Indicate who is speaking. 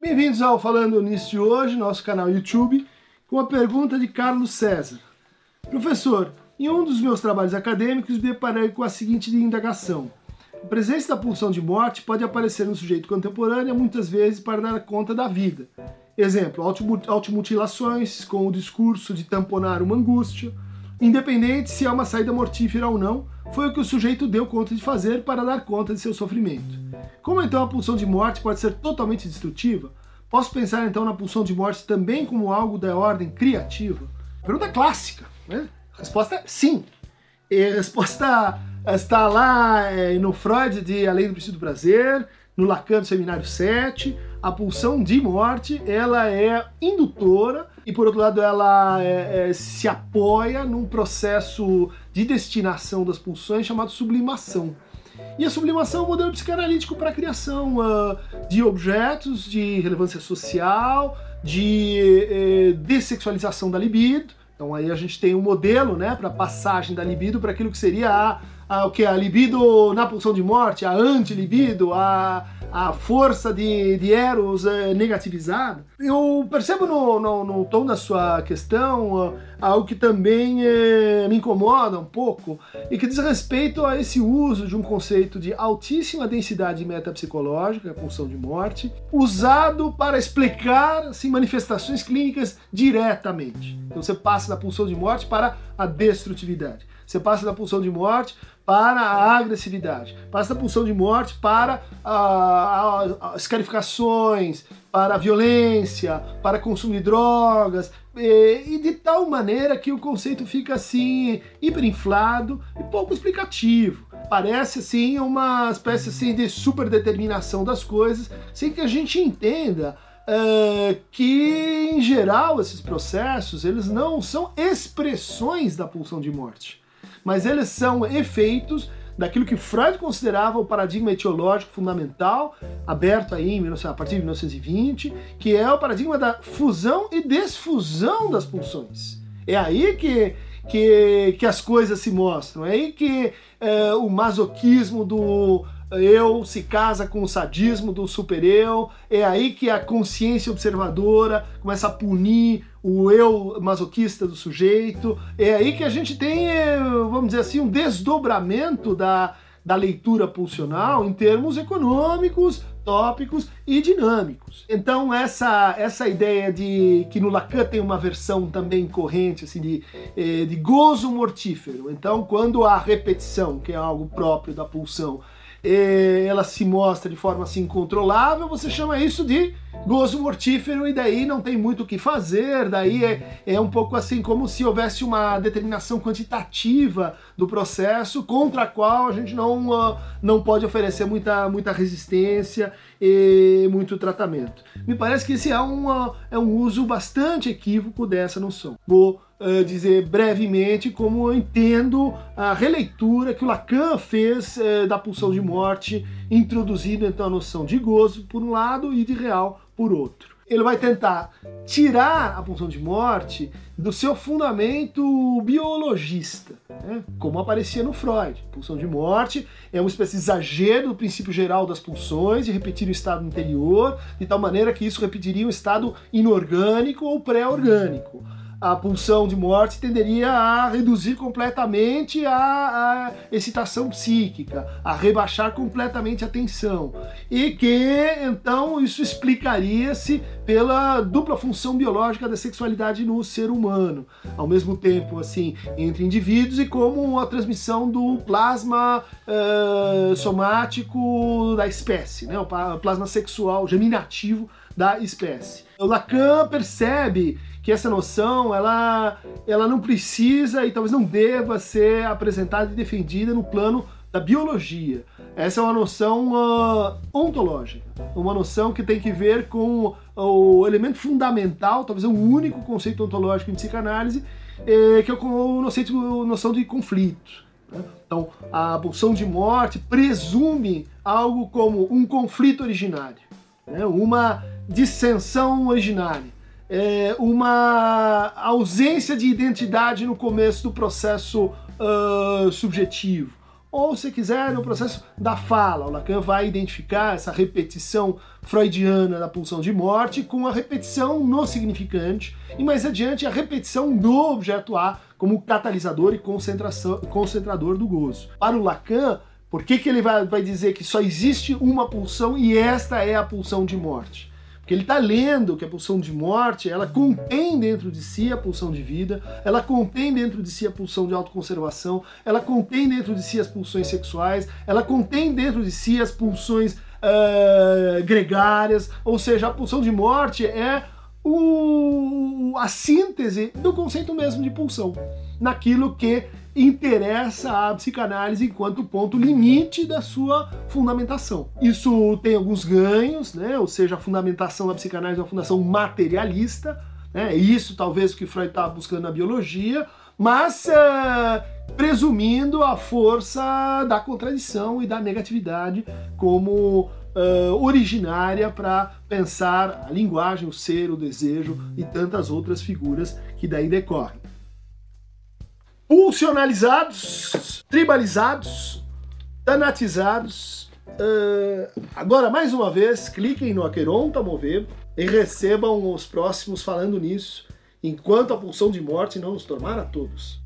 Speaker 1: Bem-vindos ao Falando Nisso de hoje, nosso canal YouTube, com a pergunta de Carlos César. Professor, em um dos meus trabalhos acadêmicos me deparei com a seguinte indagação. A presença da pulsão de morte pode aparecer no sujeito contemporâneo muitas vezes para dar conta da vida. Exemplo, automutilações com o discurso de tamponar uma angústia, independente se é uma saída mortífera ou não, foi o que o sujeito deu conta de fazer para dar conta de seu sofrimento. Como então a pulsão de morte pode ser totalmente destrutiva? Posso pensar então na pulsão de morte também como algo da ordem criativa? Pergunta clássica, né? Resposta é sim. E a resposta está lá é, no Freud de Além do Princípio do Prazer, no Lacan do Seminário 7, a pulsão de morte ela é indutora e por outro lado ela é, é, se apoia num processo de destinação das pulsões chamado sublimação. E a sublimação é um modelo psicanalítico para a criação uh, de objetos de relevância social, de eh, dessexualização da libido. Então aí a gente tem um modelo né, para passagem da libido para aquilo que seria a, a, o que? a libido na pulsão de morte, a anti-libido, a a força de, de Eros é negativizada. Eu percebo no, no, no, tom da sua questão algo que também é, me incomoda um pouco e que diz respeito a esse uso de um conceito de altíssima densidade metapsicológica, a pulsão de morte, usado para explicar assim, manifestações clínicas diretamente. Então você passa da pulsão de morte para a destrutividade. Você passa da pulsão de morte para a agressividade, passa da pulsão de morte para as escarificações, para a violência, para consumir drogas, e, de tal maneira que o conceito fica assim hiperinflado e pouco explicativo. Parece assim uma espécie assim de superdeterminação das coisas, sem que a gente entenda uh, que em geral esses processos eles não são expressões da pulsão de morte mas eles são efeitos daquilo que Freud considerava o paradigma etiológico fundamental, aberto aí a partir de 1920, que é o paradigma da fusão e desfusão das pulsões. É aí que, que, que as coisas se mostram, é aí que é, o masoquismo do eu se casa com o sadismo do super-eu, é aí que a consciência observadora começa a punir o eu masoquista do sujeito, é aí que a gente tem, vamos dizer assim, um desdobramento da, da leitura pulsional em termos econômicos, tópicos e dinâmicos. Então essa essa ideia de que no Lacan tem uma versão também corrente assim de, eh, de gozo mortífero. Então quando a repetição, que é algo próprio da pulsão, ela se mostra de forma assim incontrolável, você chama isso de gozo mortífero e daí não tem muito o que fazer, daí é, é um pouco assim como se houvesse uma determinação quantitativa do processo contra a qual a gente não, uh, não pode oferecer muita, muita resistência e muito tratamento. Me parece que esse é um, uh, é um uso bastante equívoco dessa noção. Vou uh, dizer brevemente como eu entendo a releitura que o Lacan fez uh, da pulsão de morte, introduzindo então a noção de gozo por um lado e de real por outro. Ele vai tentar tirar a pulsão de morte do seu fundamento biologista, né? como aparecia no Freud. Pulsão de morte é uma espécie de exagero do princípio geral das pulsões de repetir o estado interior, de tal maneira que isso repetiria um estado inorgânico ou pré-orgânico a pulsão de morte tenderia a reduzir completamente a, a, excitação psíquica, a rebaixar completamente a tensão. E que então isso explicaria-se pela dupla função biológica da sexualidade no ser humano, ao mesmo tempo assim entre indivíduos e como a transmissão do plasma uh, somático da espécie, né? o plasma sexual geminativo da espécie. O Lacan percebe que essa noção ela, ela não precisa e talvez não deva ser apresentada e defendida no plano da biologia. Essa é uma noção uh, ontológica, uma noção que tem que ver com o elemento fundamental, talvez o único conceito ontológico em psicanálise, eh, que é o conceito, noção de conflito. Né? Então, a pulsão de morte presume algo como um conflito originário, né? uma dissensão originária é, uma ausência de identidade no começo do processo uh, subjetivo, ou se quiser, no processo da fala. O Lacan vai identificar essa repetição freudiana da pulsão de morte com a repetição no significante e mais adiante a repetição do objeto A como catalisador e concentrador do gozo. Para o Lacan, por que, que ele vai, vai dizer que só existe uma pulsão e esta é a pulsão de morte? Porque ele está lendo que a pulsão de morte, ela contém dentro de si a pulsão de vida, ela contém dentro de si a pulsão de autoconservação, ela contém dentro de si as pulsões sexuais, ela contém dentro de si as pulsões uh, gregárias, ou seja, a pulsão de morte é o, a síntese do conceito mesmo de pulsão, naquilo que interessa à psicanálise enquanto ponto limite da sua fundamentação. Isso tem alguns ganhos, né? ou seja, a fundamentação da psicanálise é uma fundação materialista, né? isso talvez o que Freud estava buscando na biologia, mas uh, presumindo a força da contradição e da negatividade como uh, originária para pensar a linguagem, o ser, o desejo e tantas outras figuras que daí decorrem pulsionalizados, tribalizados, tanatizados. Uh, agora, mais uma vez, cliquem no Aqueronta Mover e recebam os próximos falando nisso, enquanto a pulsão de morte não nos tomar a todos.